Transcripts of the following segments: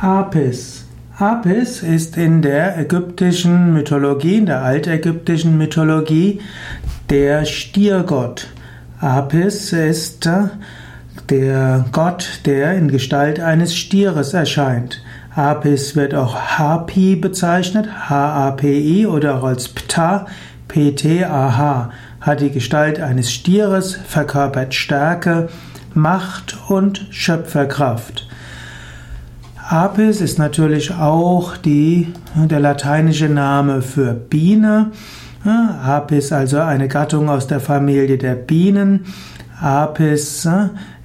Apis. Apis ist in der ägyptischen Mythologie, in der altägyptischen Mythologie, der Stiergott. Apis ist der Gott, der in Gestalt eines Stieres erscheint. Apis wird auch Hapi bezeichnet, H-A-P-I oder auch als Ptah, P-T-A-H, hat die Gestalt eines Stieres, verkörpert Stärke, Macht und Schöpferkraft. Apis ist natürlich auch die, der lateinische Name für Biene. Apis also eine Gattung aus der Familie der Bienen. Apis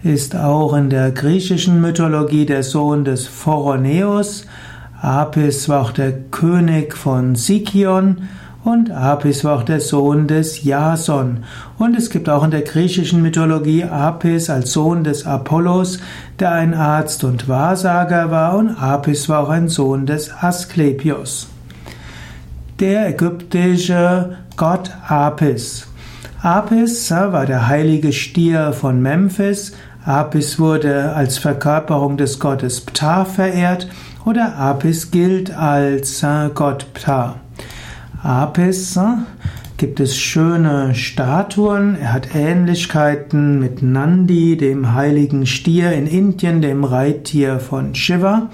ist auch in der griechischen Mythologie der Sohn des Phoroneus. Apis war auch der König von Sikion und Apis war auch der Sohn des Jason. Und es gibt auch in der griechischen Mythologie Apis als Sohn des Apollos, der ein Arzt und Wahrsager war. Und Apis war auch ein Sohn des Asklepios. Der ägyptische Gott Apis. Apis war der heilige Stier von Memphis. Apis wurde als Verkörperung des Gottes Ptah verehrt oder Apis gilt als Gott Ptah. Apis gibt es schöne Statuen. Er hat Ähnlichkeiten mit Nandi, dem heiligen Stier in Indien, dem Reittier von Shiva.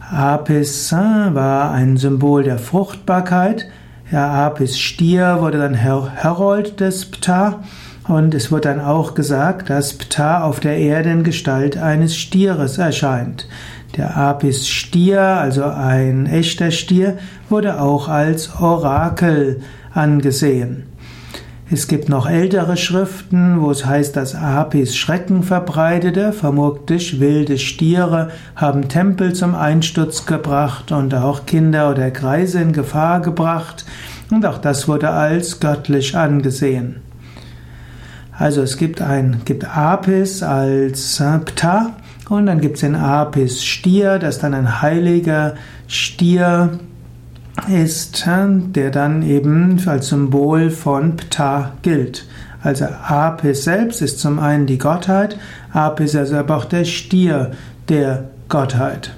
Apis war ein Symbol der Fruchtbarkeit. Der Apis Stier wurde dann Herold des Ptah. Und es wird dann auch gesagt, dass Ptah auf der Erde in Gestalt eines Stieres erscheint. Der Apis Stier, also ein echter Stier, wurde auch als Orakel angesehen. Es gibt noch ältere Schriften, wo es heißt, dass Apis Schrecken verbreitete, vermutlich wilde Stiere haben Tempel zum Einsturz gebracht und auch Kinder oder Kreise in Gefahr gebracht, und auch das wurde als göttlich angesehen. Also es gibt ein gibt Apis als Ptah und dann gibt es den Apis Stier, das dann ein heiliger Stier ist, der dann eben als Symbol von Ptah gilt. Also Apis selbst ist zum einen die Gottheit, Apis ist aber auch der Stier der Gottheit.